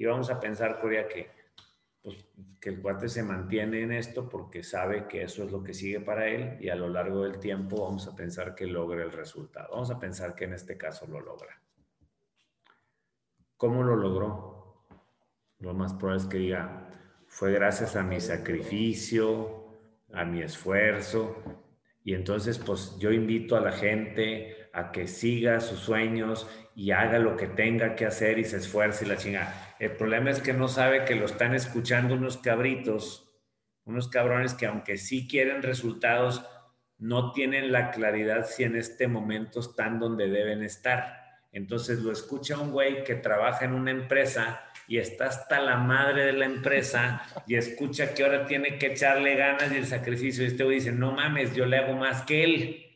Y vamos a pensar, Corea, que, pues, que el cuate se mantiene en esto porque sabe que eso es lo que sigue para él y a lo largo del tiempo vamos a pensar que logra el resultado. Vamos a pensar que en este caso lo logra. ¿Cómo lo logró? Lo más probable es que diga, fue gracias a mi sacrificio, a mi esfuerzo. Y entonces, pues yo invito a la gente a que siga sus sueños y haga lo que tenga que hacer y se esfuerce y la chinga. El problema es que no sabe que lo están escuchando unos cabritos, unos cabrones que aunque sí quieren resultados, no tienen la claridad si en este momento están donde deben estar. Entonces lo escucha un güey que trabaja en una empresa y está hasta la madre de la empresa y escucha que ahora tiene que echarle ganas y el sacrificio. Y este güey dice, no mames, yo le hago más que él.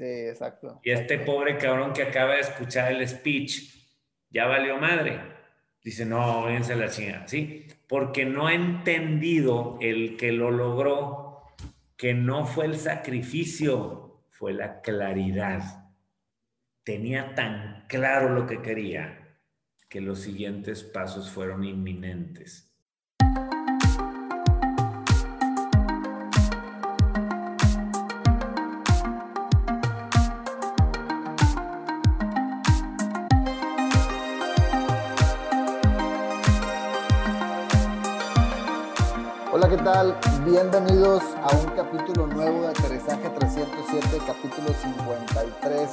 Sí, exacto. Y este pobre cabrón que acaba de escuchar el speech, ya valió madre. Dice, no, váyanse a la chingada, ¿sí? Porque no ha entendido el que lo logró, que no fue el sacrificio, fue la claridad. Tenía tan claro lo que quería que los siguientes pasos fueron inminentes. ¿Qué tal? Bienvenidos a un capítulo nuevo de Aterrizaje 307, capítulo 53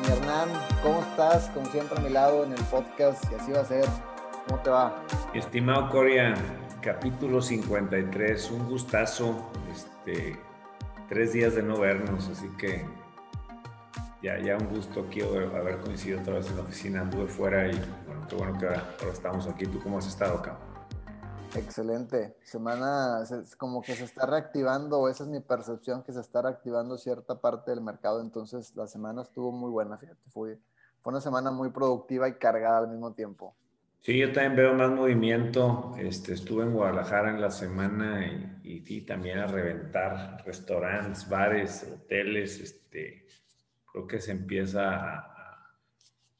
mi Hernán, ¿cómo estás? Como siempre a mi lado en el podcast y así va a ser. ¿Cómo te va? Estimado Coria, capítulo 53, un gustazo, este, tres días de no vernos, así que ya, ya un gusto aquí haber coincidido otra vez en la oficina, anduve fuera y bueno, qué bueno que ahora, ahora estamos aquí. ¿Tú cómo has estado acá? Excelente. Semana como que se está reactivando, esa es mi percepción, que se está reactivando cierta parte del mercado. Entonces la semana estuvo muy buena, fíjate. Fue, fue una semana muy productiva y cargada al mismo tiempo. Sí, yo también veo más movimiento. Este, estuve en Guadalajara en la semana y, también a reventar restaurantes, bares, hoteles. Este, creo que se empieza a,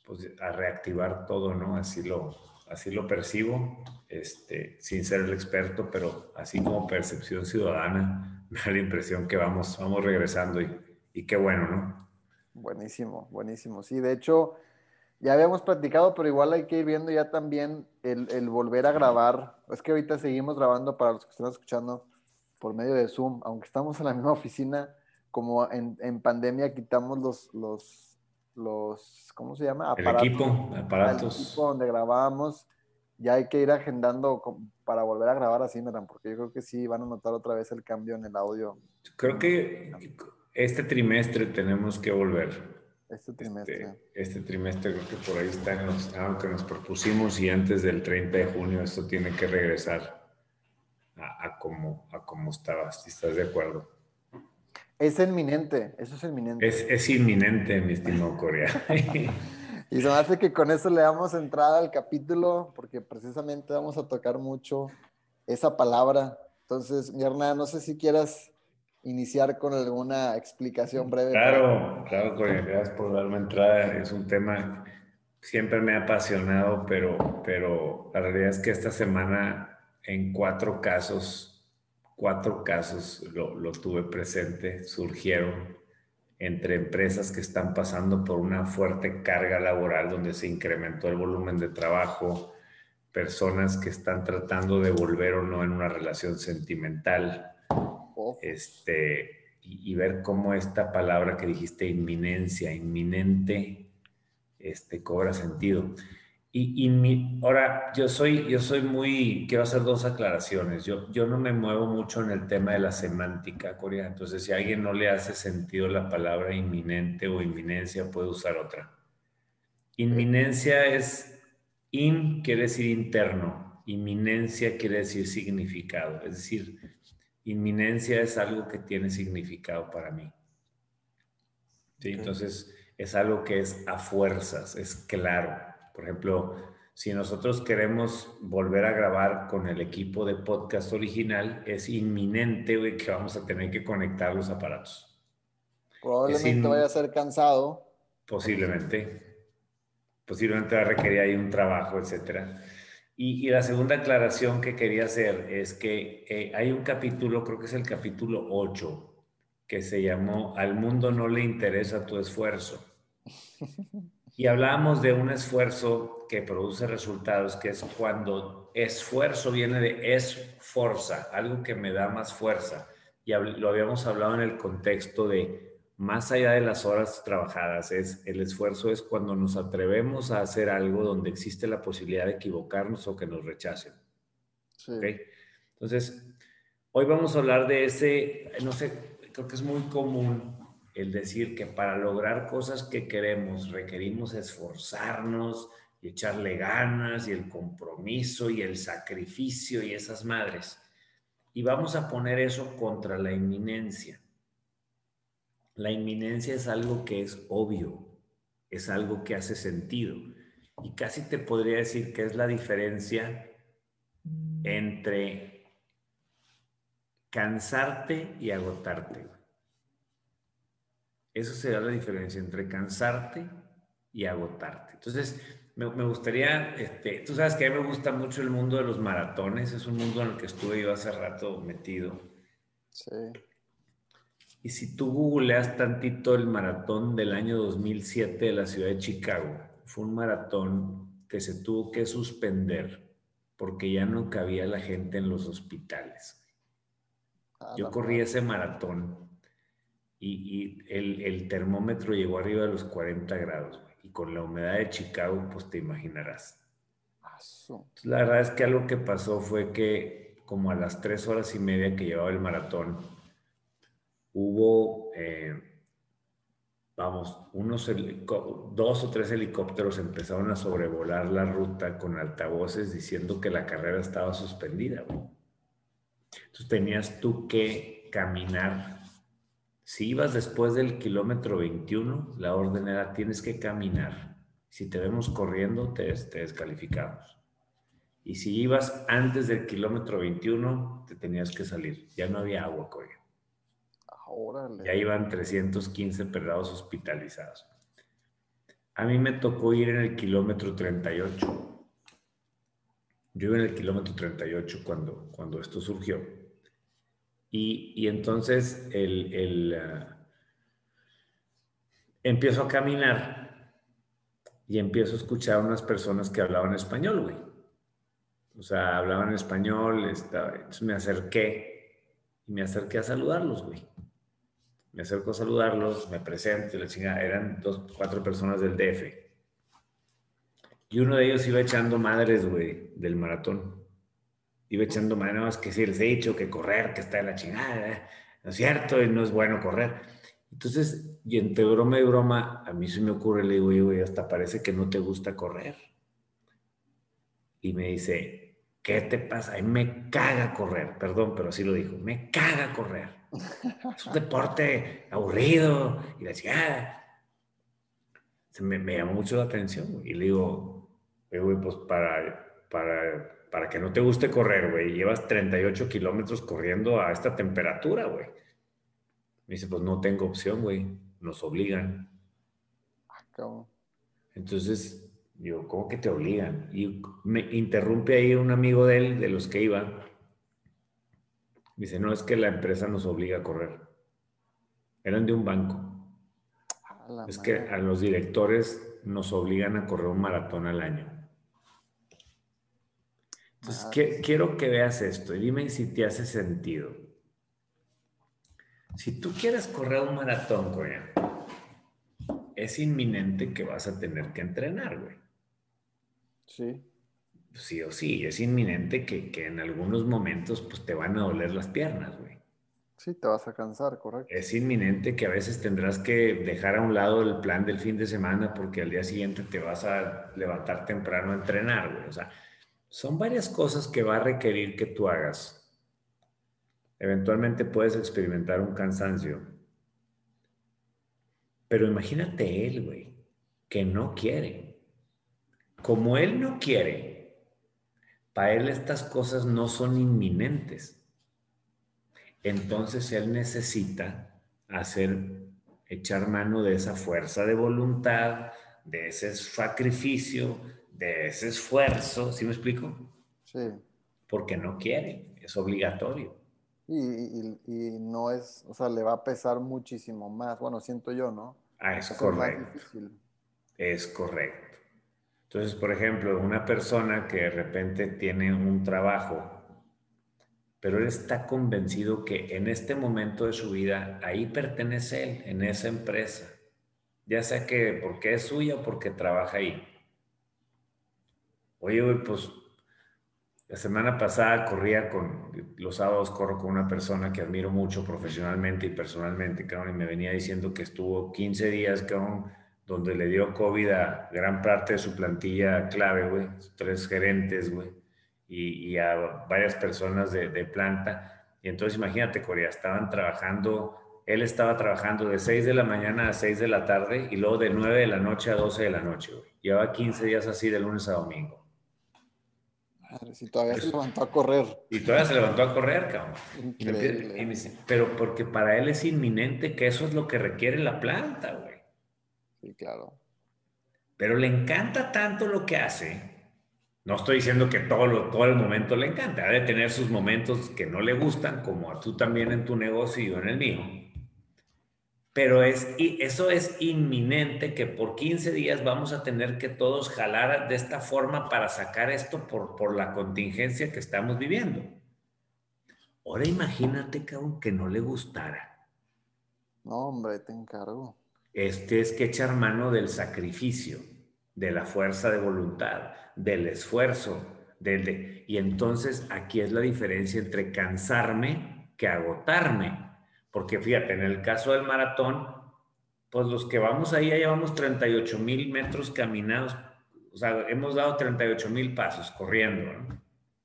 pues, a reactivar todo, ¿no? Así lo, así lo percibo, este, sin ser el experto, pero así como percepción ciudadana, me da la impresión que vamos, vamos regresando y, y qué bueno, ¿no? Buenísimo, buenísimo. Sí, de hecho, ya habíamos platicado, pero igual hay que ir viendo ya también el, el, volver a grabar. Es que ahorita seguimos grabando para los que están escuchando por medio de Zoom, aunque estamos en la misma oficina, como en, en pandemia quitamos los, los los, ¿cómo se llama? Aparatos, el equipo, aparatos. El equipo donde grabábamos. Ya hay que ir agendando para volver a grabar así, Meran, porque yo creo que sí van a notar otra vez el cambio en el audio. Creo que este trimestre tenemos que volver. Este trimestre. Este, este trimestre creo que por ahí está en los, algo que nos propusimos y antes del 30 de junio esto tiene que regresar a, a como, a como estaba, si estás de acuerdo. Es inminente, eso es inminente. Es, es inminente, mi estimado Corea. y se me hace que con eso le damos entrada al capítulo, porque precisamente vamos a tocar mucho esa palabra. Entonces, mi hermana, no sé si quieras iniciar con alguna explicación breve. Claro, claro, Corea, gracias por darme entrada. Es un tema siempre me ha apasionado, pero, pero la realidad es que esta semana en cuatro casos cuatro casos lo, lo, tuve presente, surgieron entre empresas que están pasando por una fuerte carga laboral donde se incrementó el volumen de trabajo, personas que están tratando de volver o no en una relación sentimental, este, y, y, ver cómo esta palabra que dijiste, inminencia, inminente, este, cobra sentido. Y, y mi, ahora, yo soy, yo soy muy, quiero hacer dos aclaraciones. Yo, yo no me muevo mucho en el tema de la semántica, Corea. Entonces, si a alguien no le hace sentido la palabra inminente o inminencia, puede usar otra. Inminencia es, in quiere decir interno, inminencia quiere decir significado. Es decir, inminencia es algo que tiene significado para mí. ¿Sí? Entonces, es algo que es a fuerzas, es claro por ejemplo, si nosotros queremos volver a grabar con el equipo de podcast original, es inminente que vamos a tener que conectar los aparatos. Probablemente vaya a ser cansado. Posiblemente. Posiblemente va a requerir ahí un trabajo, etcétera. Y, la segunda aclaración que quería hacer es que eh, hay un capítulo, creo que es el capítulo 8, que se llamó Al mundo no le interesa tu esfuerzo. Y hablábamos de un esfuerzo que produce resultados, que es cuando esfuerzo viene de es fuerza, algo que me da más fuerza. Y lo habíamos hablado en el contexto de más allá de las horas trabajadas, es el esfuerzo es cuando nos atrevemos a hacer algo donde existe la posibilidad de equivocarnos o que nos rechacen. Entonces, hoy vamos a hablar de ese, no sé, creo que es muy común el decir que para lograr cosas que queremos requerimos esforzarnos y echarle ganas y el compromiso y el sacrificio y esas madres. Y vamos a poner eso contra la inminencia. La inminencia es algo que es obvio, es algo que hace sentido. Y casi te podría decir que es la diferencia entre cansarte y agotarte. Eso será la diferencia entre cansarte y agotarte. Entonces, me, gustaría, este, tú sabes que a mí me gusta mucho el mundo de los maratones, es un mundo en el que estuve yo hace rato metido. Sí. Y si tú googleas tantito el maratón del año 2007 de la ciudad de Chicago, fue un maratón que se tuvo que suspender porque ya no cabía la gente en los hospitales. Ah, Yo corrí ese maratón y, el, termómetro llegó arriba de los 40 grados. Y con la humedad de Chicago, pues te imaginarás. La verdad es que algo que pasó fue que como a las tres horas y media que llevaba el maratón, hubo, eh, vamos, unos dos o tres helicópteros empezaron a sobrevolar la ruta con altavoces diciendo que la carrera estaba suspendida. Entonces tenías tú que caminar. Si ibas después del kilómetro 21, la orden era tienes que caminar. Si te vemos corriendo, te, te descalificamos. Y si ibas antes del kilómetro 21, te tenías que salir. Ya no había agua, coño. Ya iban 315 perrados hospitalizados. A mí me tocó ir en el kilómetro 38. Yo iba en el kilómetro 38 cuando, cuando esto surgió. Y, entonces el, ah, empiezo a caminar y empiezo a escuchar a unas personas que hablaban español, güey. O sea, hablaban español, entonces me acerqué y me acerqué a saludarlos, güey me acerco a saludarlos, me presento, la chingada, eran dos, cuatro personas del DF. Y uno de ellos iba echando madres, güey, del maratón. Iba echando más que si les he dicho que correr, que está en la chingada, ¿no es cierto? Y no es bueno correr. Entonces, y entre broma y broma, a mí se me ocurre, le digo, güey, hasta parece que no te gusta correr. Y me dice, ¿qué te pasa? A mí me caga correr, perdón, pero así lo dijo, me caga correr. Es un deporte aburrido y la chingada. Se me, me, llamó mucho la atención, Y le digo, güey, pues para, para, para que no te guste correr, güey, llevas 38 kilómetros corriendo a esta temperatura, güey. Me dice, pues no tengo opción, güey. Nos obligan. Ah, Entonces, yo, ¿cómo que te obligan? Y me interrumpe ahí un amigo de él, de los que iban Dice, no, es que la empresa nos obliga a correr. Eran de un banco. Es que a los directores nos obligan a correr un maratón al año. Entonces, quiero que veas esto y dime si te hace sentido. Si tú quieres correr un maratón, güey, es inminente que vas a tener que entrenar, güey. Sí sí o sí, es inminente que, en algunos momentos pues te van a doler las piernas, güey. Sí, te vas a cansar, correcto. Es inminente que a veces tendrás que dejar a un lado el plan del fin de semana porque al día siguiente te vas a levantar temprano a entrenar, güey. O sea, son varias cosas que va a requerir que tú hagas. Eventualmente puedes experimentar un cansancio. Pero imagínate él, güey, que no quiere. Como él no quiere, para él estas cosas no son inminentes. Entonces él necesita hacer, echar mano de esa fuerza de voluntad, de ese sacrificio, de ese esfuerzo, ¿sí me explico? Sí. Porque no quiere, es obligatorio. Y, y, no es, o sea, le va a pesar muchísimo más. Bueno, siento yo, ¿no? Ah, es correcto. Es correcto. Entonces, por ejemplo, una persona que de repente tiene un trabajo, pero él está convencido que en este momento de su vida ahí pertenece él, en esa empresa, ya sea que porque es suya o porque trabaja ahí. Oye, pues la semana pasada corría con, los sábados corro con una persona que admiro mucho profesionalmente y personalmente, cabrón, y me venía diciendo que estuvo 15 días, cabrón, donde le dio COVID a gran parte de su plantilla clave, güey, tres gerentes, güey, y, a varias personas de, de, planta. Y entonces imagínate, Corea, estaban trabajando, él estaba trabajando de 6 de la mañana a 6 de la tarde y luego de 9 de la noche a 12 de la noche, güey. Llevaba 15 días así de lunes a domingo. Si todavía se levantó a correr. Y todavía se levantó a correr, cabrón. pero porque para él es inminente que eso es lo que requiere la planta, güey. Sí, claro. Pero le encanta tanto lo que hace. No estoy diciendo que todo, todo el momento le encanta. Ha de tener sus momentos que no le gustan, como a tú también en tu negocio y yo en el mío pero es, y eso es inminente que por 15 días vamos a tener que todos jalar de esta forma para sacar esto por, por la contingencia que estamos viviendo. Ahora imagínate, cabrón, que no le gustara. No, hombre, te encargo. Este es que echar mano del sacrificio, de la fuerza de voluntad, del esfuerzo, del y entonces aquí es la diferencia entre cansarme que agotarme. Porque fíjate, en el caso del maratón, pues los que vamos ahí ya llevamos 38 mil metros caminados, o sea, hemos dado 38 mil pasos corriendo, ¿no?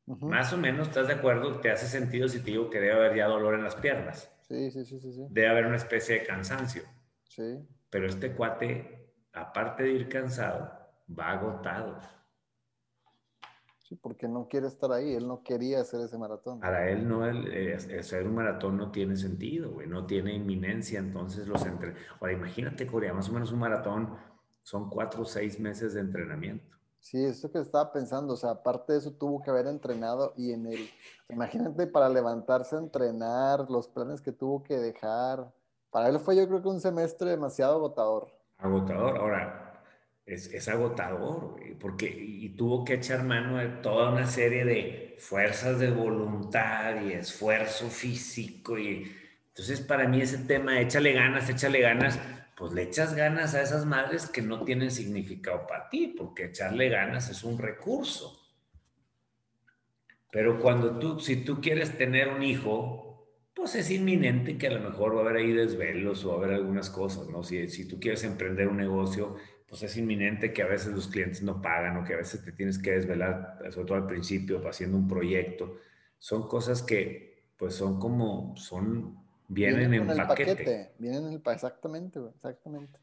Más o menos, ¿estás de acuerdo? ¿Te hace sentido si te digo que debe haber ya dolor en las piernas? Sí, sí, sí, sí. sí. Debe haber una especie de cansancio. Sí. Pero este cuate, aparte de ir cansado, va agotado. Sí, porque no quiere estar ahí, él no quería hacer ese maratón. Para él no, el, eh, hacer un maratón no tiene sentido, güey, no tiene inminencia, entonces los entre... Ahora imagínate, Corea, más o menos un maratón son cuatro o seis meses de entrenamiento. Sí, eso que estaba pensando, o sea, aparte de eso tuvo que haber entrenado y en el, imagínate para levantarse a entrenar, los planes que tuvo que dejar, para él fue yo creo que un semestre demasiado agotador. Agotador, ahora, es, agotador, porque y tuvo que echar mano de toda una serie de fuerzas de voluntad y esfuerzo físico. Y entonces para mí ese tema, échale ganas, échale ganas, pues le echas ganas a esas madres que no tienen significado para ti, porque echarle ganas es un recurso. Pero cuando tú, si tú quieres tener un hijo, pues es inminente que a lo mejor va a haber ahí desvelos o va a haber algunas cosas, ¿no? Si, si tú quieres emprender un negocio, pues es inminente que a veces los clientes no pagan o que a veces te tienes que desvelar, sobre todo al principio, haciendo un proyecto. Son cosas que, pues son como, son, vienen, en el paquete. Vienen en el exactamente, exactamente.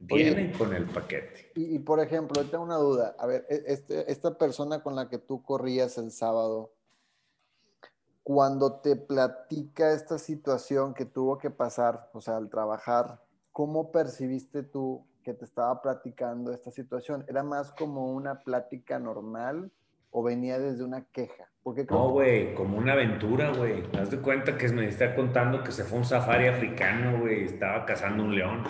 Vienen con el paquete. Y, por ejemplo, tengo una duda. A ver, e, este, esta persona con la que tú corrías el sábado, cuando te platica esta situación que tuvo que pasar, o sea, al trabajar, ¿cómo percibiste tú que te estaba platicando esta situación? ¿Era más como una plática normal o venía desde una queja? Porque no, güey, como una aventura, güey. ¿Te das de cuenta que me está contando que se fue a un safari africano, güey, estaba cazando un león?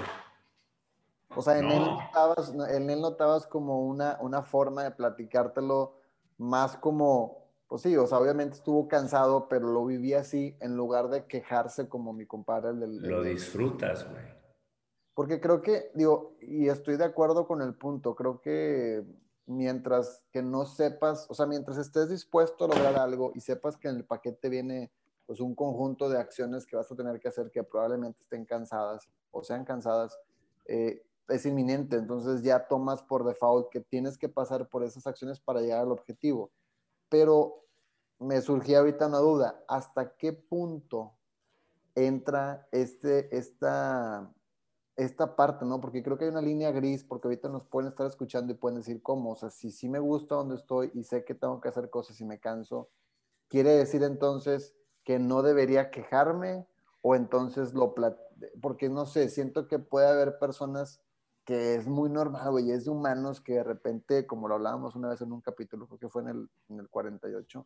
O sea, en, él notabas, en él notabas como una, una forma de platicártelo más como, pues sí, o sea, obviamente estuvo cansado, pero lo vivía así en lugar de quejarse como mi compadre. del, lo disfrutas, güey. Porque creo que, digo, y estoy de acuerdo con el punto, creo que mientras que no sepas, o sea, mientras estés dispuesto a lograr algo y sepas que en el paquete viene pues un conjunto de acciones que vas a tener que hacer que probablemente estén cansadas o sean cansadas, eh, es inminente, entonces ya tomas por default que tienes que pasar por esas acciones para llegar al objetivo. Pero me surgía ahorita una duda, ¿hasta qué punto entra este, esta, esta parte, ¿no? Porque creo que hay una línea gris, porque ahorita nos pueden estar escuchando y pueden decir cómo, o sea, si sí me gusta donde estoy y sé que tengo que hacer cosas y me canso, quiere decir entonces que no debería quejarme o entonces lo, porque no sé, siento que puede haber personas que es muy normal, güey, es de humanos que de repente, como lo hablábamos una vez en un capítulo, creo que fue en el, en el 48,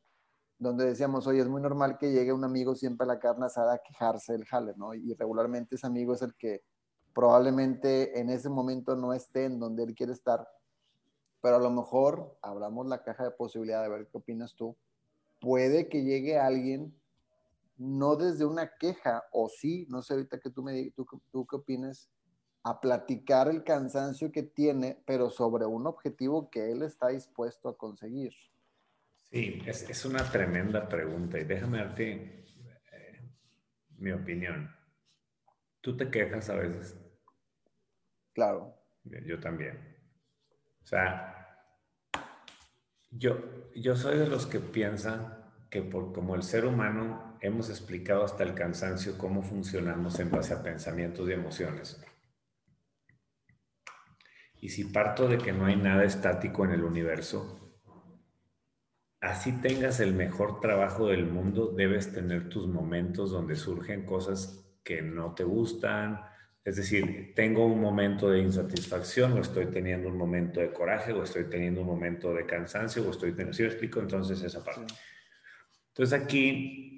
donde decíamos, oye, es muy normal que llegue un amigo siempre a la carne asada a quejarse del jale, ¿no? Y regularmente ese amigo es el que probablemente en ese momento no esté en donde él quiere estar, pero a lo mejor abramos la caja de posibilidad de ver qué opinas tú. Puede que llegue alguien, no desde una queja, o sí, no sé ahorita que tú me digas, tú, tú qué opinas, a platicar el cansancio que tiene, pero sobre un objetivo que él está dispuesto a conseguir. Sí, es, es una tremenda pregunta y déjame darte eh, mi opinión. ¿Tú te quejas a veces? Claro. Yo también. O sea, yo, yo soy de los que piensan que por, como el ser humano hemos explicado hasta el cansancio cómo funcionamos en base a pensamientos y emociones. Y si parto de que no hay nada estático en el universo, así tengas el mejor trabajo del mundo, debes tener tus momentos donde surgen cosas que no te gustan. Es decir, tengo un momento de insatisfacción o estoy teniendo un momento de coraje o estoy teniendo un momento de cansancio o estoy teniendo... ¿Sí explico entonces esa parte? Entonces aquí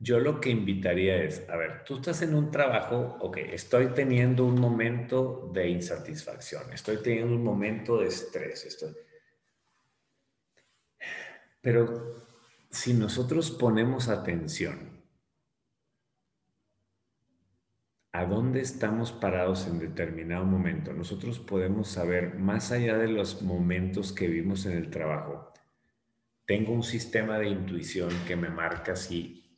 yo lo que invitaría es, a ver, tú estás en un trabajo, ok, estoy teniendo un momento de insatisfacción, estoy teniendo un momento de estrés, estoy pero si nosotros ponemos atención a dónde estamos parados en determinado momento, nosotros podemos saber, más allá de los momentos que vimos en el trabajo, tengo un sistema de intuición que me marca si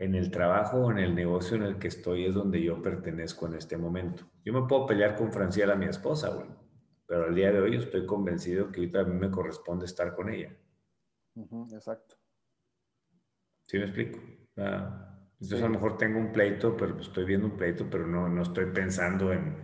en el trabajo o en el negocio en el que estoy es donde yo pertenezco en este momento. Yo me puedo pelear con Franciela, mi esposa, güey, pero al día de hoy estoy convencido que ahorita a mí me corresponde estar con ella exacto. ¿Sí me explico? Entonces a lo mejor tengo un pleito, pero pues, estoy viendo un pleito, pero no, no estoy pensando en,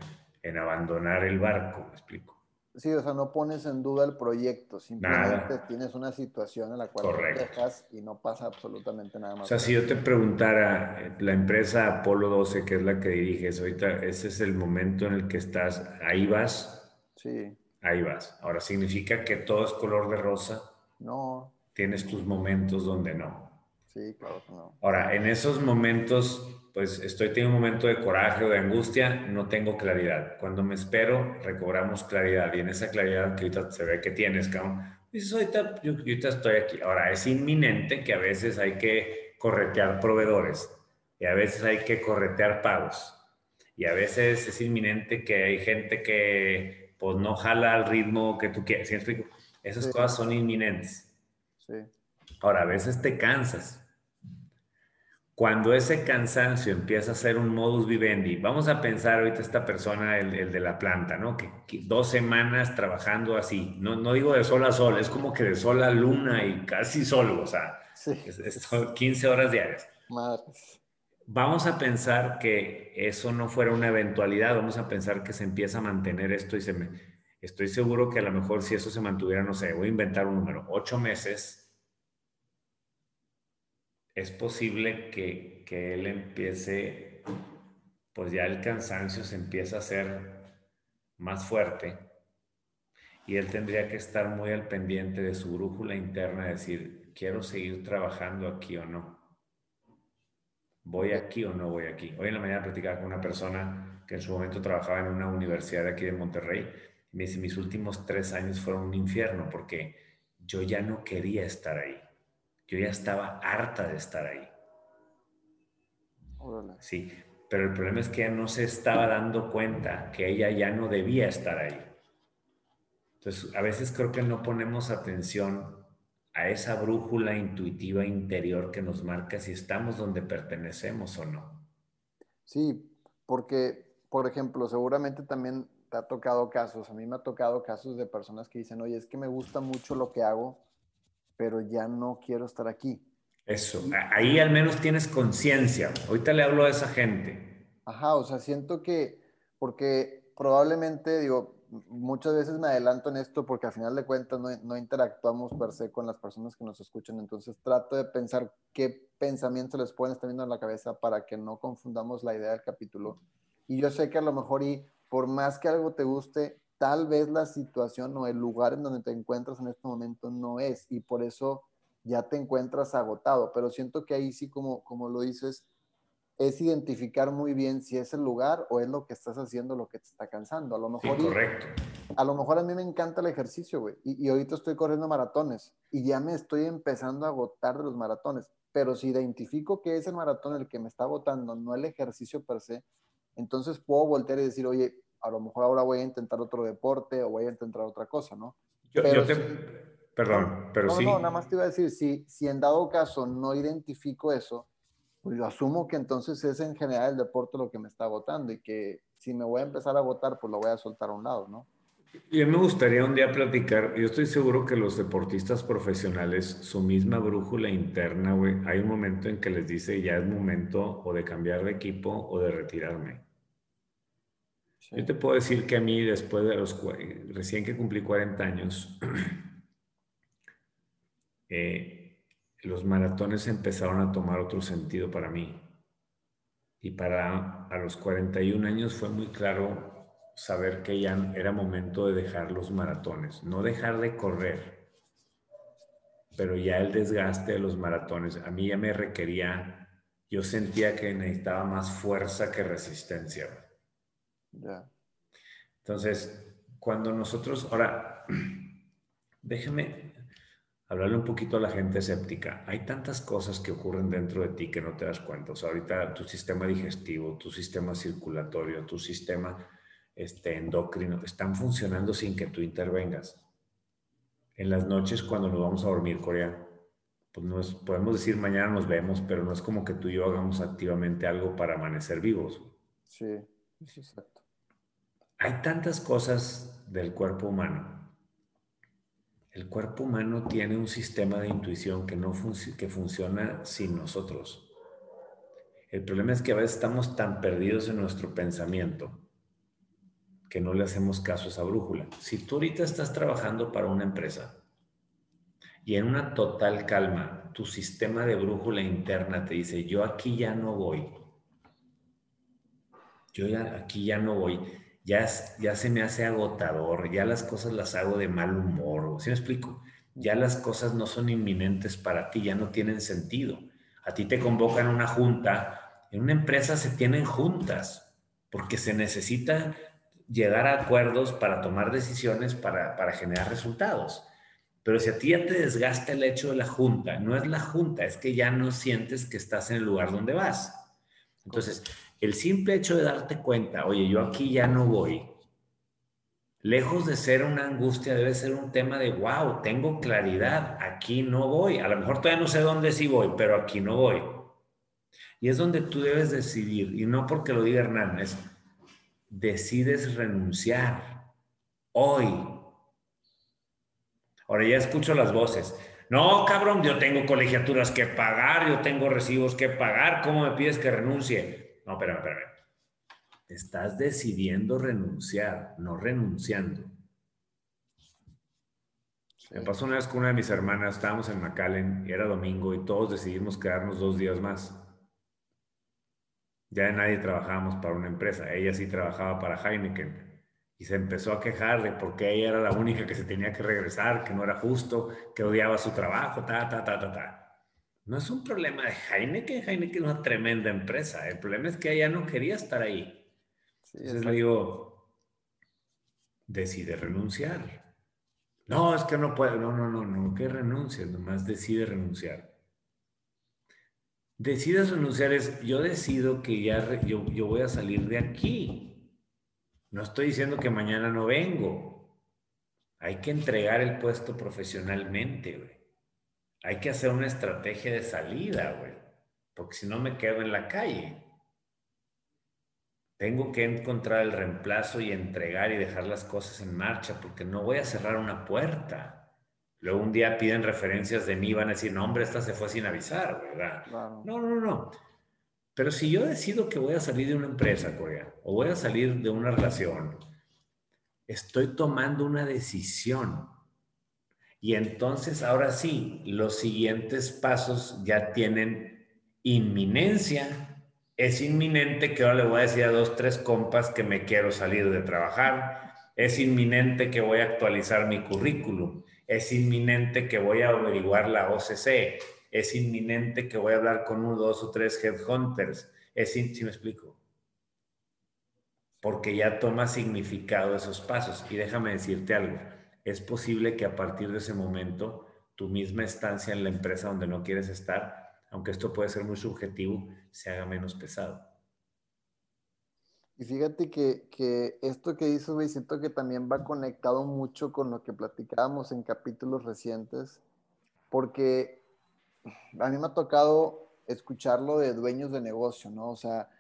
en abandonar el barco, ¿me explico? Sí, o sea, no pones en duda el proyecto, simplemente tienes una situación en la cual te dejas y no pasa absolutamente nada más. O sea, si yo te preguntara, eh, la empresa Apolo 12, que es la que diriges ahorita, ese es el momento en el que estás, ahí vas. Sí. Ahí vas. Ahora, ¿significa que todo es color de rosa? No tienes tus momentos donde no. Sí, claro que no. Ahora, en esos momentos, pues estoy teniendo un momento de coraje o de angustia, no tengo claridad. Cuando me espero, recobramos claridad. Y en esa claridad que ahorita se ve que tienes, cabrón, dices, ahorita, yo, ahorita estoy aquí. Ahora, es inminente que a veces hay que corretear proveedores y a veces hay que corretear pagos. Y a veces es inminente que hay gente que pues no jala al ritmo que tú quieres. ¿Sí explico? Esas cosas son inminentes. Ahora, a veces te cansas. Cuando ese cansancio empieza a ser un modus vivendi, vamos a pensar ahorita esta persona, el, de la planta, ¿no? Que, dos semanas trabajando así, no, no digo de sol a sol, es como que de sol a luna y casi sol, o sea, son 15 horas diarias. Vamos a pensar que eso no fuera una eventualidad, vamos a pensar que se empieza a mantener esto y se me, Estoy seguro que a lo mejor si eso se mantuviera, no sé, voy a inventar un número, ocho meses, es posible que, que él empiece, pues ya el cansancio se empieza a hacer más fuerte y él tendría que estar muy al pendiente de su brújula interna, decir, quiero seguir trabajando aquí o no. ¿Voy aquí o no voy aquí? Hoy en la mañana platicaba con una persona que en su momento trabajaba en una universidad aquí de Monterrey mis, mis últimos tres años fueron un infierno porque yo ya no quería estar ahí. Yo ya estaba harta de estar ahí. Sí, pero el problema es que ella no se estaba dando cuenta que ella ya no debía estar ahí. Entonces, a veces creo que no ponemos atención a esa brújula intuitiva interior que nos marca si estamos donde pertenecemos o no. Sí, porque, por ejemplo, seguramente también te ha tocado casos, a mí me ha tocado casos de personas que dicen, oye, es que me gusta mucho lo que hago, pero ya no quiero estar aquí. Eso, ahí al menos tienes conciencia. Ahorita le hablo a esa gente. Ajá, o sea, siento que, porque probablemente, digo, muchas veces me adelanto en esto porque al final de cuentas no, no, interactuamos per se con las personas que nos escuchan, entonces trato de pensar qué pensamientos les pueden estar viendo en la cabeza para que no confundamos la idea del capítulo Y yo sé que a lo mejor y por más que algo te guste, tal vez la situación o el lugar en donde te encuentras en este momento no es y por eso ya te encuentras agotado. Pero siento que ahí sí, como, como lo dices, es identificar muy bien si es el lugar o es lo que estás haciendo lo que te está cansando. A lo mejor, correcto. a lo mejor a mí me encanta el ejercicio, güey, y, y, ahorita estoy corriendo maratones y ya me estoy empezando a agotar de los maratones. Pero si identifico que es el maratón el que me está agotando, no el ejercicio per se, entonces puedo voltear y decir, oye, a lo mejor ahora voy a intentar otro deporte o voy a intentar otra cosa, ¿no? Yo, pero te... Perdón, pero sí. No, nada más te iba a decir, si, si en dado caso no identifico eso, pues yo asumo que entonces es en general el deporte lo que me está agotando y que si me voy a empezar a agotar, pues lo voy a soltar a un lado, ¿no? Y a mí me gustaría un día platicar, yo estoy seguro que los deportistas profesionales, su misma brújula interna, güey, hay un momento en que les dice ya es momento o de cambiar de equipo o de retirarme. Yo te puedo decir que a mí después de los, recién que cumplí 40 años, eh, los maratones empezaron a tomar otro sentido para mí. Y para a los 41 años fue muy claro saber que ya era momento de dejar los maratones, no dejar de correr, pero ya el desgaste de los maratones a mí ya me requería, yo sentía que necesitaba más fuerza que resistencia. Entonces, cuando nosotros, ahora, déjeme, hablarle un poquito a la gente escéptica. Hay tantas cosas que ocurren dentro de ti que no te das cuenta. O sea, ahorita tu sistema digestivo, tu sistema circulatorio, tu sistema este, endocrino están funcionando sin que tú intervengas. En las noches cuando nos vamos a dormir, Corea, pues nos, podemos decir mañana nos vemos, pero no es como que tú y yo hagamos activamente algo para amanecer vivos. Sí, es exacto. Hay tantas cosas del cuerpo humano el cuerpo humano tiene un sistema de intuición que, no que funciona sin nosotros. El problema es que a veces estamos tan perdidos en nuestro pensamiento que no le hacemos caso a esa brújula. Si tú ahorita estás trabajando para una empresa y en una total calma tu sistema de brújula interna te dice, yo aquí ya no voy, yo aquí ya no voy, ya, ya se me hace agotador, ya las cosas las hago de mal humor, ¿sí me explico? Ya las cosas no son inminentes para ti, ya no tienen sentido. A ti te convocan una junta, en una empresa se tienen juntas, porque se necesita llegar a acuerdos para tomar decisiones, para, para generar resultados. Pero si a ti ya te desgasta el hecho de la junta, no es la junta, es que ya no sientes que estás en el lugar donde vas. Entonces, el simple hecho de darte cuenta, oye, yo aquí ya no voy, lejos de ser una angustia, debe ser un tema de, wow, tengo claridad, aquí no voy. A lo mejor todavía no sé dónde sí voy, pero aquí no voy. Y es donde tú debes decidir, y no porque lo diga Hernán, es, decides renunciar hoy. Ahora ya escucho las voces. No, cabrón, yo tengo colegiaturas que pagar, yo tengo recibos que pagar, ¿cómo me pides que renuncie? No, espérame, espérame. Estás decidiendo renunciar, no renunciando. Me pasó una vez con una de mis hermanas, estábamos en McAllen y era domingo y todos decidimos quedarnos dos días más. Ya nadie trabajábamos para una empresa, ella sí trabajaba para Heineken y se empezó a quejar de por qué ella era la única que se tenía que regresar, que no era justo, que odiaba su trabajo, ta, ta, ta, ta, ta. No es un problema de Heineken, Heineken es una tremenda empresa. El problema es que ella no quería estar ahí. Entonces le digo, decide renunciar. No, es que no puede. No, no, no, no, que renuncie, nomás decide renunciar. Decides renunciar es, yo decido que ya, yo, yo voy a salir de aquí. No estoy diciendo que mañana no vengo. Hay que entregar el puesto profesionalmente, güey hay que hacer una estrategia de salida, güey. Porque si no me quedo en la calle. Tengo que encontrar el reemplazo y entregar y dejar las cosas en marcha porque no voy a cerrar una puerta. Luego un día piden referencias de mí, van a decir, no, hombre, esta se fue sin avisar, ¿verdad? No, no, no. Pero si yo decido que voy a salir de una empresa, Corea, o voy a salir de una relación, estoy tomando una decisión y entonces ahora sí, los siguientes pasos ya tienen inminencia. Es inminente que ahora le voy a decir a dos, tres compas que me quiero salir de trabajar, es inminente que voy a actualizar mi currículum, es inminente que voy a averiguar la OCC, es inminente que voy a hablar con uno, dos o tres headhunters, es, si me explico, porque ya toma significado esos pasos. Y déjame decirte algo, es posible que a partir de ese momento tu misma estancia en la empresa donde no quieres estar, aunque esto puede ser muy subjetivo, se haga menos pesado. Y fíjate que, esto que dices, güey, siento que también va conectado mucho con lo que platicábamos en capítulos recientes, porque a mí me ha tocado escucharlo de dueños de negocio, ¿no? O sea,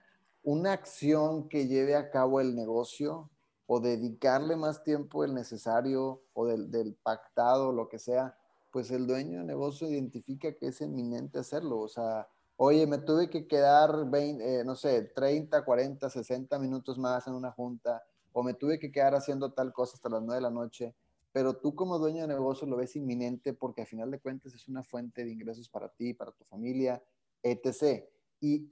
una acción que lleve a cabo el negocio o dedicarle más tiempo del necesario o del, pactado, lo que sea, pues el dueño de negocio identifica que es eminente hacerlo. O sea, oye, me tuve que quedar, 20, eh, no sé, 30, 40, 60 minutos más en una junta, o me tuve que quedar haciendo tal cosa hasta las 9 de la noche, pero tú como dueño de negocio lo ves inminente porque a final de cuentas es una fuente de ingresos para ti, para tu familia, etc. Y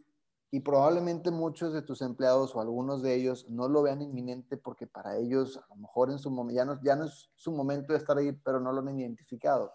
y probablemente muchos de tus empleados o algunos de ellos no lo vean inminente porque para ellos a lo mejor en su momento ya no, ya no es su momento de estar ahí, pero no lo han identificado.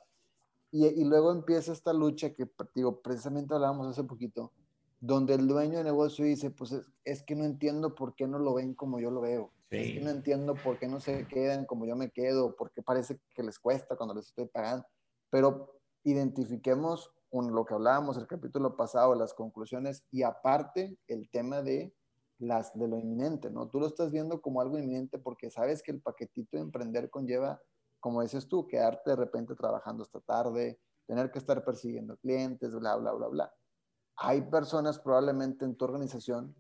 Y, y luego empieza esta lucha que digo, precisamente hablábamos hace poquito, donde el dueño de negocio dice, pues es, que no entiendo por qué no lo ven como yo lo veo. Es que no entiendo por qué no se quedan como yo me quedo, porque parece que les cuesta cuando les estoy pagando. Pero identifiquemos con lo que hablábamos el capítulo pasado, las conclusiones y aparte el tema de las de lo inminente, ¿no? Tú lo estás viendo como algo inminente porque sabes que el paquetito de emprender conlleva, como dices tú, quedarte de repente trabajando hasta tarde, tener que estar persiguiendo clientes, bla, bla, bla, bla. Hay personas probablemente en tu organización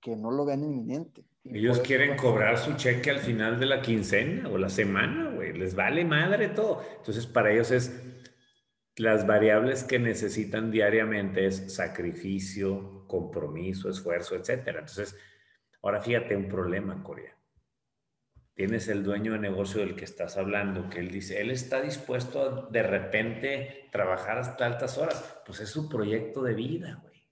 que no lo ven inminente. Ellos quieren cobrar su cheque al final de la quincena o la semana, güey. Les vale madre todo. Entonces, para ellos es las variables que necesitan diariamente es sacrificio, compromiso, esfuerzo, etc. Entonces, ahora fíjate un problema, Corea. Tienes el dueño de negocio del que estás hablando, que él dice, él está dispuesto a de repente trabajar hasta altas horas. Pues es su proyecto de vida, güey.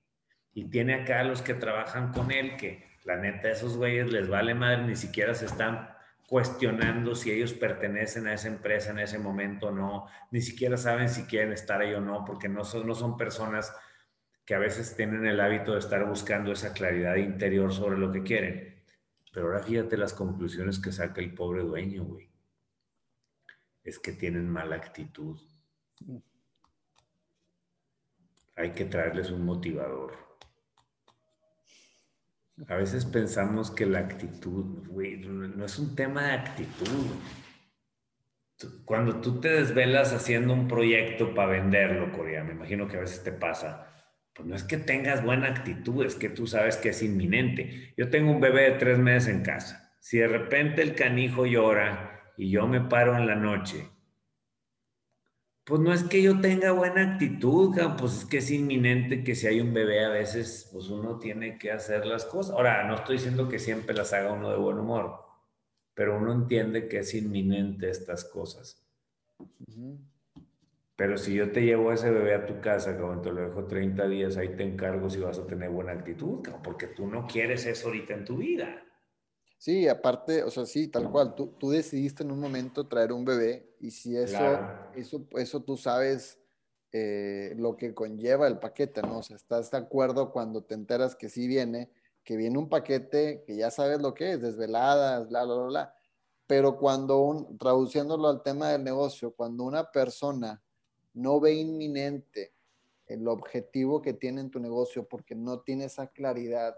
Y tiene acá a los que trabajan con él, que la neta, esos güeyes les vale madre, ni siquiera se están cuestionando si ellos pertenecen a esa empresa en ese momento o no, ni siquiera saben si quieren estar ahí o no, porque no son, no son personas que a veces tienen el hábito de estar buscando esa claridad interior sobre lo que quieren. Pero ahora fíjate las conclusiones que saca el pobre dueño, güey. Es que tienen mala actitud. Hay que traerles un motivador. A veces pensamos que la actitud, güey, no es un tema de actitud. Cuando tú te desvelas haciendo un proyecto para venderlo, Corea, me imagino que a veces te pasa, pues no es que tengas buena actitud, es que tú sabes que es inminente. Yo tengo un bebé de tres meses en casa. Si de repente el canijo llora y yo me paro en la noche pues no es que yo tenga buena actitud, pues es que es inminente que si hay un bebé a veces, pues uno tiene que hacer las cosas. Ahora, no estoy diciendo que siempre las haga uno de buen humor, pero uno entiende que es inminente estas cosas. Pero si yo te llevo a ese bebé a tu casa, cabrón, te lo dejo 30 días, ahí te encargo si vas a tener buena actitud, porque tú no quieres eso ahorita en tu vida. Sí, aparte, o sea, sí, tal cual, tú, tú decidiste en un momento traer un bebé y si eso, eso, eso tú sabes eh, lo que conlleva el paquete, ¿no? O sea, estás de acuerdo cuando te enteras que sí viene, que viene un paquete que ya sabes lo que es, desveladas, bla, bla, bla, bla. Pero cuando, un, traduciéndolo al tema del negocio, cuando una persona no ve inminente el objetivo que tiene en tu negocio porque no tiene esa claridad,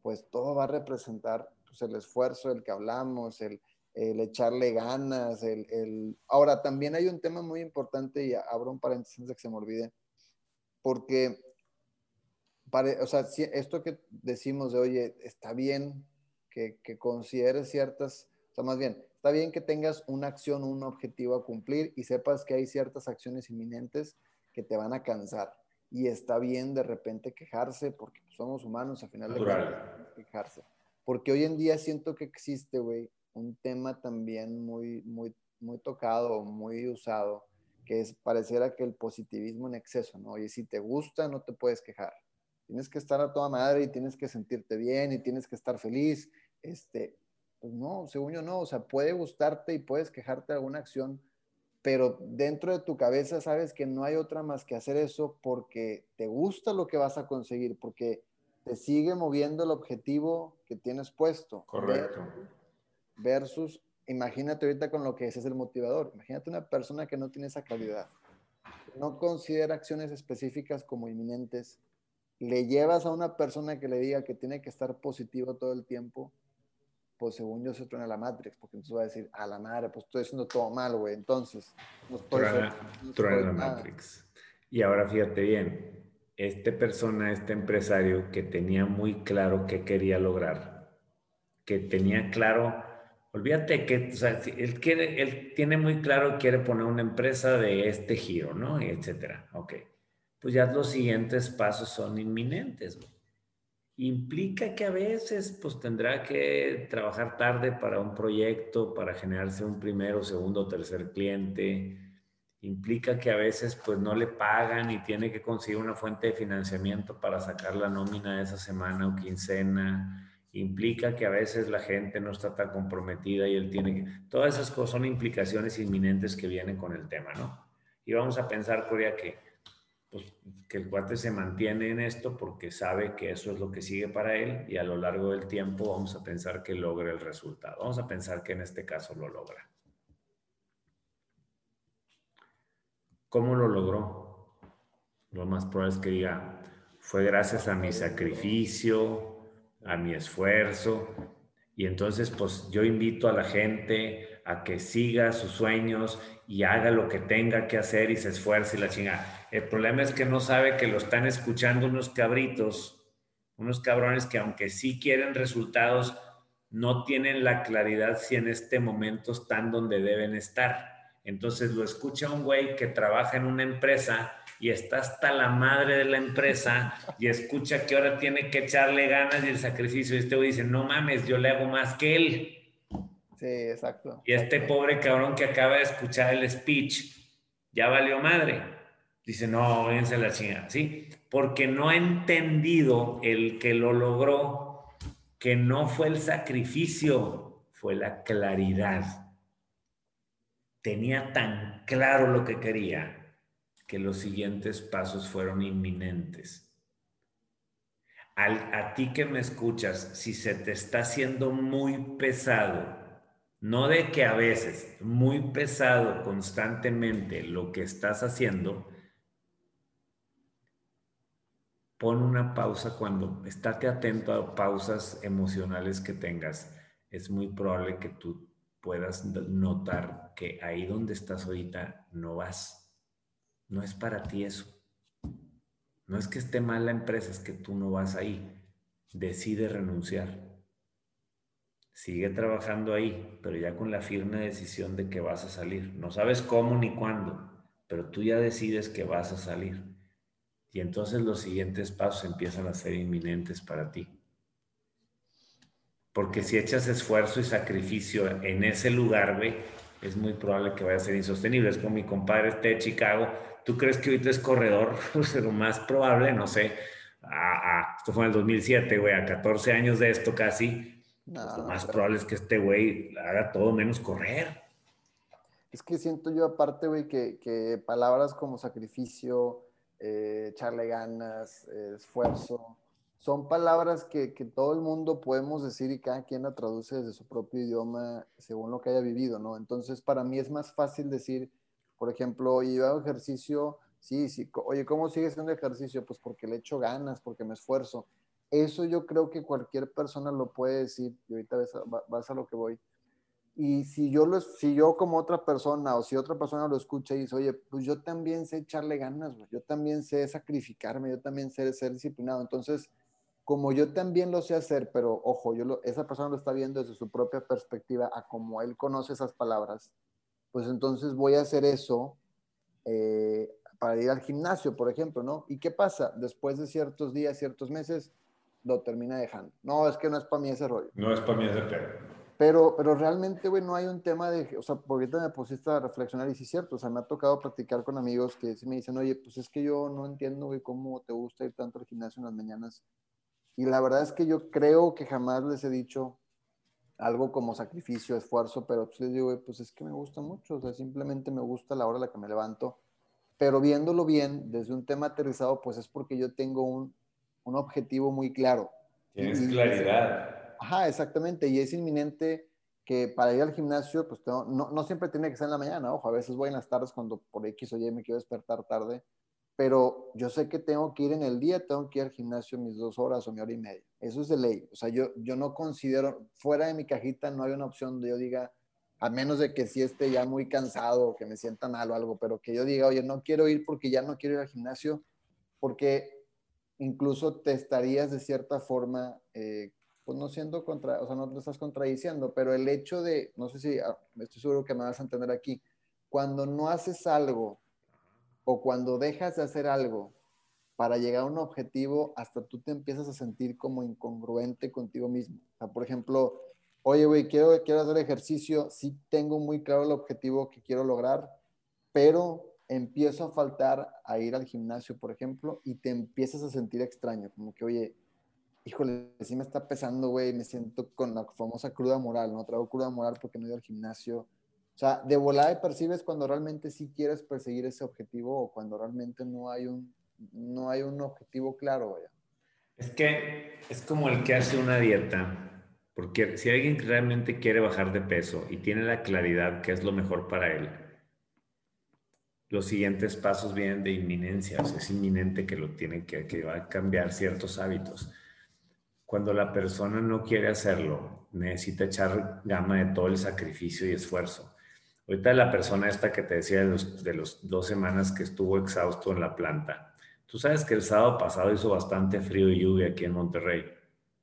pues todo va a representar pues, el esfuerzo del que hablamos, el, echarle ganas, el, Ahora, también hay un tema muy importante, y abro un paréntesis antes de que se me olvide, porque, o sea, esto que decimos de, oye, está bien que, que consideres ciertas, o sea, más bien, está bien que tengas una acción, un objetivo a cumplir y sepas que hay ciertas acciones inminentes que te van a cansar. Y está bien de repente quejarse, porque somos humanos, al final de cuentas, quejarse. Porque hoy en día siento que existe, güey, un tema también muy, muy, muy tocado, muy usado, que es pareciera que el positivismo en exceso, ¿no? Oye, si te gusta, no te puedes quejar. tienes que estar a toda madre y tienes que sentirte bien y tienes que estar feliz. Este, pues no, según yo no, o sea, puede gustarte y puedes quejarte de alguna acción, pero dentro de tu cabeza sabes que no hay otra más que hacer eso porque te gusta lo que vas a conseguir, porque te sigue moviendo el objetivo que tienes puesto. Correcto. Versus, imagínate ahorita con lo que es, es el motivador. Imagínate una persona que no tiene esa calidad, no considera acciones específicas como inminentes, le llevas a una persona que le diga que tiene que estar positivo todo el tiempo, pues según yo se truena la Matrix, porque entonces va a decir, a la madre, pues estoy haciendo todo mal, güey. Entonces, no truena, la Matrix. Y ahora fíjate bien, este persona, este empresario que tenía muy claro qué quería lograr, que tenía claro, olvídate que, o sea, él, quiere, él tiene muy claro quiere poner una empresa de este giro, ¿no? Etcétera. Ok. Pues ya los siguientes pasos son inminentes. Implica que a veces pues tendrá que trabajar tarde para un proyecto, para generarse un primero, segundo tercer cliente implica que a veces pues no le pagan y tiene que conseguir una fuente de financiamiento para sacar la nómina de esa semana o quincena, implica que a veces la gente no está tan comprometida y él tiene que... Todas esas cosas son implicaciones inminentes que vienen con el tema, ¿no? Y vamos a pensar, Corea, que, pues, que el cuate se mantiene en esto porque sabe que eso es lo que sigue para él y a lo largo del tiempo vamos a pensar que logra el resultado. Vamos a pensar que en este caso lo logra. ¿Cómo lo logró? Lo más probable es que diga, fue gracias a mi sacrificio, a mi esfuerzo. Y entonces, pues yo invito a la gente a que siga sus sueños y haga lo que tenga que hacer y se esfuerce y la chinga. El problema es que no sabe que lo están escuchando unos cabritos, unos cabrones que aunque sí quieren resultados, no tienen la claridad si en este momento están donde deben estar. Entonces lo escucha un güey que trabaja en una empresa y está hasta la madre de la empresa y escucha que ahora tiene que echarle ganas y el sacrificio. Y este güey dice, no mames, yo le hago más que él. Sí, exacto. Y este pobre cabrón que acaba de escuchar el speech, ya valió madre. Dice, no, váyanse la chingada, ¿sí? Porque no ha entendido el que lo logró, que no fue el sacrificio, fue la claridad tenía tan claro lo que quería que los siguientes pasos fueron inminentes. a ti que me escuchas, si se te está haciendo muy pesado, no de que a veces, muy pesado constantemente lo que estás haciendo, pon una pausa cuando, estate atento a pausas emocionales que tengas. Es muy probable que tú puedas notar que ahí donde estás ahorita no vas. No es para ti eso. No es que esté mal la empresa, es que tú no vas ahí. Decide renunciar. Sigue trabajando ahí, pero ya con la firme decisión de que vas a salir. No sabes cómo ni cuándo, pero tú ya decides que vas a salir. Y entonces los siguientes pasos empiezan a ser inminentes para ti. Porque si echas esfuerzo y sacrificio en ese lugar, güey, es muy probable que vaya a ser insostenible. Es como mi compadre este de Chicago. ¿Tú crees que ahorita es corredor? Pues lo más probable, no sé. Ah, esto fue en el 2007, güey, a 14 años de esto casi. Pues lo más probable es que este güey haga todo menos correr. Es que siento yo aparte, güey, que, palabras como sacrificio, eh, echarle ganas, eh, esfuerzo, son palabras que, todo el mundo podemos decir y cada quien la traduce desde su propio idioma según lo que haya vivido, ¿no? Entonces, para mí es más fácil decir, por ejemplo, yo hago ejercicio, sí, sí, oye, ¿cómo sigues haciendo ejercicio? Pues porque le echo ganas, porque me esfuerzo. Eso yo creo que cualquier persona lo puede decir, y ahorita vas a, lo que voy. Y si yo, lo, si yo como otra persona o si otra persona lo escucha y dice, oye, pues yo también sé echarle ganas, yo también sé sacrificarme, yo también sé ser disciplinado. Entonces, como yo también lo sé hacer, pero ojo, yo esa persona lo está viendo desde su propia perspectiva, a como él conoce esas palabras, pues entonces voy a hacer eso eh, para ir al gimnasio, por ejemplo, ¿no? ¿Y qué pasa? Después de ciertos días, ciertos meses, lo termina dejando. No, es que no es para mí ese rollo. No es para mí ese pedo. Pero, pero realmente, güey, no hay un tema de, o sea, porque ahorita me pusiste a reflexionar y sí es cierto, o sea, me ha tocado platicar con amigos que me dicen, oye, pues es que yo no entiendo, güey, cómo te gusta ir tanto al gimnasio en las mañanas. Y la verdad es que yo creo que jamás les he dicho algo como sacrificio, esfuerzo, pero pues les digo, pues es que me gusta mucho, o sea, simplemente me gusta la hora a la que me levanto. Pero viéndolo bien, desde un tema aterrizado, pues es porque yo tengo un, un objetivo muy claro. Tienes claridad Ajá, exactamente. Y es inminente que para ir al gimnasio, pues no, no, siempre tiene que ser en la mañana, ojo, a veces voy en las tardes cuando por X o Y me quiero despertar tarde, pero yo sé que tengo que ir en el día, tengo que ir al gimnasio mis dos horas o mi hora y media. Eso es de ley. O sea, yo, yo no considero, fuera de mi cajita no hay una opción donde yo diga, a menos de que si esté ya muy cansado o que me sienta mal o algo, pero que yo diga, oye, no quiero ir porque ya no quiero ir al gimnasio, porque incluso te estarías de cierta forma eh, pues no siendo contra, o sea, no te estás contradiciendo, pero el hecho de, no sé si, ah, estoy seguro que me vas a entender aquí, cuando no haces algo o cuando dejas de hacer algo para llegar a un objetivo, hasta tú te empiezas a sentir como incongruente contigo mismo. O sea, por ejemplo, oye, güey, quiero, quiero hacer ejercicio, sí tengo muy claro el objetivo que quiero lograr, pero empiezo a faltar a ir al gimnasio, por ejemplo, y te empiezas a sentir extraño, como que, oye, híjole, sí me está pesando, güey, me siento con la famosa cruda moral, ¿no? Traigo cruda moral porque no he ido al gimnasio. O sea, de volada percibes cuando realmente sí quieres perseguir ese objetivo o cuando realmente no hay un, no hay un objetivo claro, güey. Es que es como el que hace una dieta, porque si alguien realmente quiere bajar de peso y tiene la claridad que es lo mejor para él, los siguientes pasos vienen de inminencia, o sea, es inminente que lo tiene que, que va a cambiar ciertos hábitos cuando la persona no quiere hacerlo, necesita echar gama de todo el sacrificio y esfuerzo. Ahorita la persona esta que te decía de los, de los dos semanas que estuvo exhausto en la planta, tú sabes que el sábado pasado hizo bastante frío y lluvia aquí en Monterrey.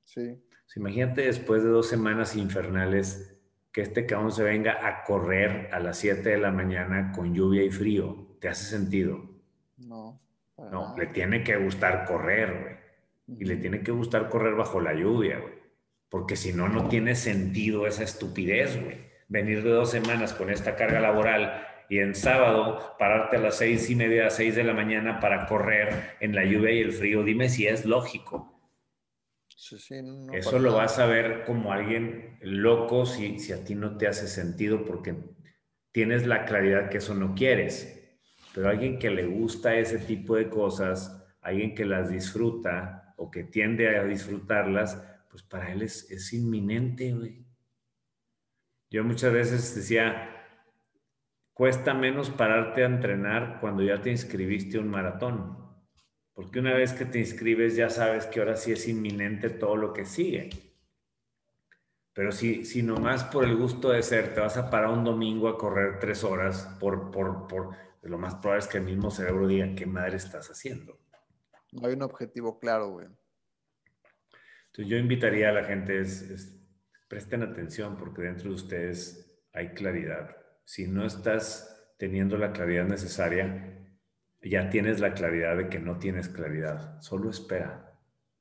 Sí. imagínate después de dos semanas infernales que este cabrón se venga a correr a las 7 de la mañana con lluvia y frío. ¿Te hace sentido? No. No, le tiene que gustar correr, güey. Y le tiene que gustar correr bajo la lluvia, güey. Porque si no, no tiene sentido esa estupidez, güey. Venir de dos semanas con esta carga laboral y en sábado pararte a las seis y media, a seis de la mañana para correr en la lluvia y el frío. Dime si es lógico. Eso lo vas a ver como alguien loco si, si a ti no te hace sentido porque tienes la claridad que eso no quieres. Pero alguien que le gusta ese tipo de cosas, alguien que las disfruta, o que tiende a disfrutarlas, pues para él es, es inminente, güey. Yo muchas veces decía, cuesta menos pararte a entrenar cuando ya te inscribiste a un maratón. Porque una vez que te inscribes ya sabes que ahora sí es inminente todo lo que sigue. Pero si, si nomás por el gusto de ser te vas a parar un domingo a correr tres horas, por, por, por, lo más probable es que el mismo cerebro diga, ¿qué madre estás haciendo? No hay un objetivo claro, güey. Entonces yo invitaría a la gente, es, presten atención porque dentro de ustedes hay claridad. Si no estás teniendo la claridad necesaria, ya tienes la claridad de que no tienes claridad. Solo espera,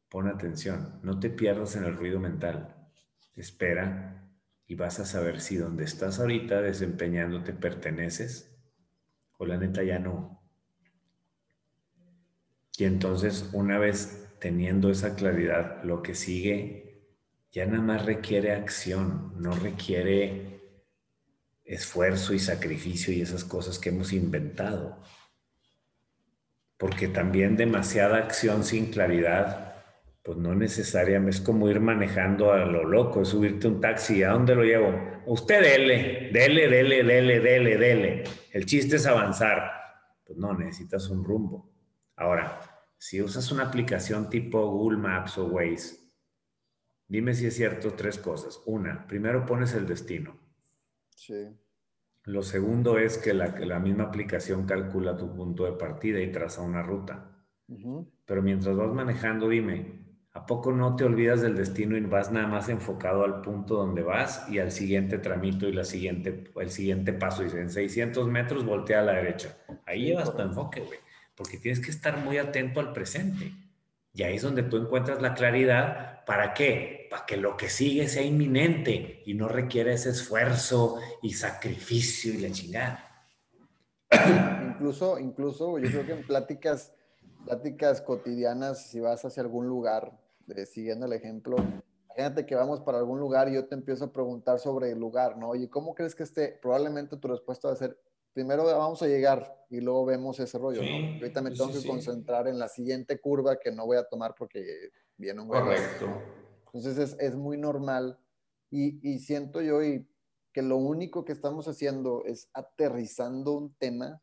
pon atención, no te pierdas en el ruido mental. Espera y vas a saber si donde estás ahorita desempeñándote perteneces o la neta ya no. Y entonces, una vez teniendo esa claridad, lo que sigue ya nada más requiere acción, no requiere esfuerzo y sacrificio y esas cosas que hemos inventado. Porque también demasiada acción sin claridad, pues no necesariamente es como ir manejando a lo loco, es subirte un taxi, ¿a dónde lo llevo? Usted dele, dele, dele, dele, dele, dele. El chiste es avanzar. Pues no, necesitas un rumbo. Ahora, si usas una aplicación tipo Google Maps o Waze, dime si es cierto tres cosas. Una, primero pones el destino. Sí. Lo segundo es que la, la misma aplicación calcula tu punto de partida y traza una ruta. Pero mientras vas manejando, dime, ¿a poco no te olvidas del destino y vas nada más enfocado al punto donde vas y al siguiente tramito y la siguiente, el siguiente paso? Dice, en 600 metros voltea a la derecha. Ahí llevas tu enfoque, güey porque tienes que estar muy atento al presente. Y ahí es donde tú encuentras la claridad. ¿Para qué? Para que lo que sigue sea inminente y no requiere ese esfuerzo y sacrificio y la chingada. Incluso, incluso yo creo que en pláticas, pláticas cotidianas, si vas hacia algún lugar, siguiendo el ejemplo, imagínate que vamos para algún lugar y yo te empiezo a preguntar sobre el lugar, ¿no? Oye, ¿cómo crees que esté? Probablemente tu respuesta va a ser, primero vamos a llegar y luego vemos ese rollo, ¿no? Ahorita me tengo que concentrar en la siguiente curva que no voy a tomar porque viene un Correcto. Entonces es, es muy normal y, y, siento yo y que lo único que estamos haciendo es aterrizando un tema,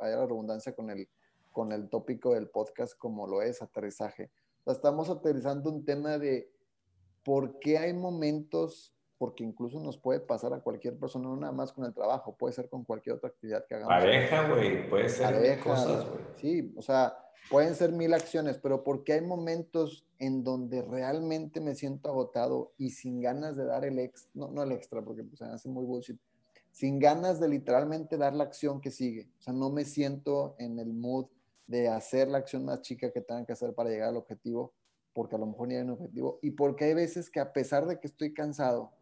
hay la redundancia con el, con el tópico del podcast como lo es aterrizaje. estamos aterrizando un tema de por qué hay momentos porque incluso nos puede pasar a cualquier persona, no nada más con el trabajo, puede ser con cualquier otra actividad que hagamos. Pareja, güey, puede ser Pareja, cosas, güey. Sí, o sea, pueden ser mil acciones, pero porque hay momentos en donde realmente me siento agotado y sin ganas de dar el extra, no, no el extra, porque pues, se hace muy bullshit, sin ganas de literalmente dar la acción que sigue. O sea, no me siento en el mood de hacer la acción más chica que tengan que hacer para llegar al objetivo, porque a lo mejor ni hay un objetivo, y porque hay veces que a pesar de que estoy cansado,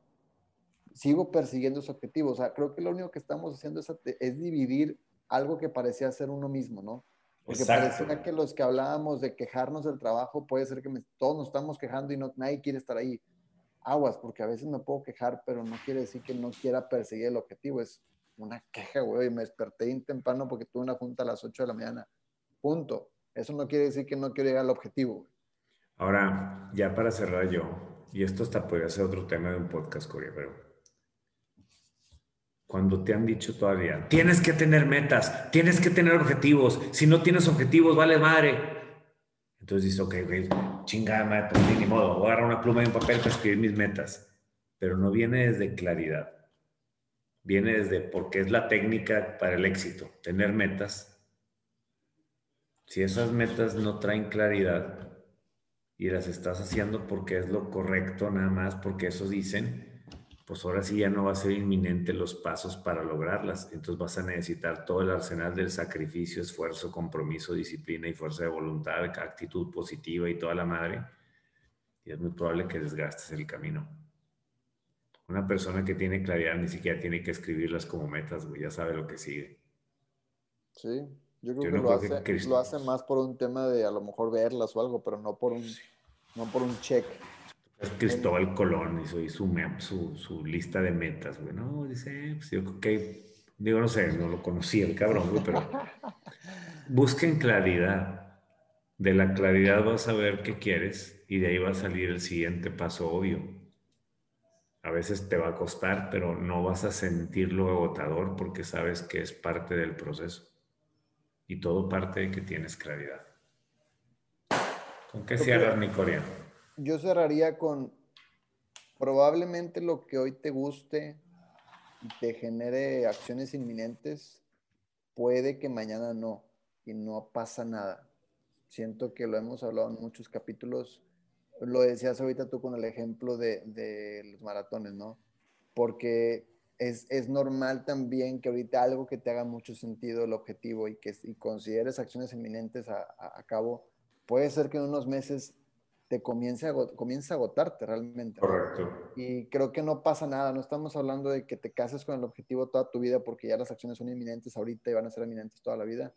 sigo persiguiendo ese objetivo. O sea, creo que lo único que estamos haciendo es, es dividir algo que parecía ser uno mismo, ¿no? Porque parecía que los que hablábamos de quejarnos del trabajo, puede ser que todos nos estamos quejando y no, nadie quiere estar ahí. Aguas, porque a veces me puedo quejar, pero no quiere decir que no quiera perseguir el objetivo. Es una queja, güey. Me desperté bien temprano porque tuve una junta a las 8 de la mañana. Punto. Eso no quiere decir que no quiero llegar al objetivo. Ahora, ya para cerrar yo, y esto hasta podría ser otro tema de un podcast, Corea, pero cuando te han dicho todavía, tienes que tener metas, tienes que tener objetivos, si no tienes objetivos, vale madre. Entonces dices, ok, ok, chingada madre, pues ni modo, voy a agarrar una pluma y un papel para escribir mis metas. Pero no viene desde claridad, viene desde porque es la técnica para el éxito, tener metas. Si esas metas no traen claridad y las estás haciendo porque es lo correcto, nada más porque eso dicen, pues ahora sí ya no va a ser inminente los pasos para lograrlas. Entonces vas a necesitar todo el arsenal del sacrificio, esfuerzo, compromiso, disciplina y fuerza de voluntad, actitud positiva y toda la madre. Y es muy probable que desgastes el camino. Una persona que tiene claridad ni siquiera tiene que escribirlas como metas, güey, ya sabe lo que sigue. Sí, yo creo que, lo, hace, lo, hace, más por un tema de a lo mejor verlas o algo, pero no por un, no por un check. Cristóbal Colón hizo su, su, su lista de metas, güey, ¿no? Dice, pues yo creo que, digo, no sé, no lo conocí el cabrón, güey, pero busquen claridad. De la claridad vas a ver qué quieres y de ahí va a salir el siguiente paso obvio. A veces te va a costar, pero no vas a sentirlo agotador porque sabes que es parte del proceso. Y todo parte de que tienes claridad. ¿Con qué cierras, mi coreano? Yo cerraría con probablemente lo que hoy te guste y te genere acciones inminentes, puede que mañana no, y no pasa nada. Siento que lo hemos hablado en muchos capítulos. Lo decías ahorita tú con el ejemplo de, los maratones, ¿no? Porque es, normal también que ahorita algo que te haga mucho sentido el objetivo y que y consideres acciones inminentes a cabo, puede ser que en unos meses te comience a, comienza a agotarte realmente. Correcto. Y creo que no pasa nada, no estamos hablando de que te cases con el objetivo toda tu vida porque ya las acciones son inminentes ahorita y van a ser inminentes toda la vida.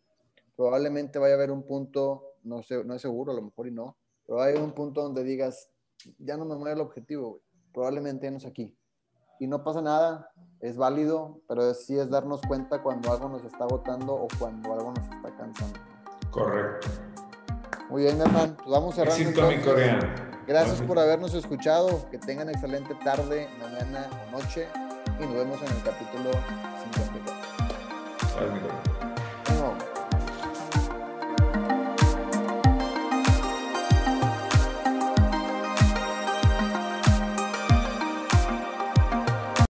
Probablemente vaya a haber un punto, no sé, no es seguro, a lo mejor y no, pero haber un punto donde digas, ya no me mueve el objetivo, probablemente ya no es aquí. Y no pasa nada, es válido, pero sí es darnos cuenta cuando algo nos está agotando o cuando algo nos está cansando. Correcto. Muy bien, hermano. Pues vamos cerrando. Gracias por habernos escuchado. Que tengan excelente tarde, mañana o noche. Y nos vemos en el capítulo 54.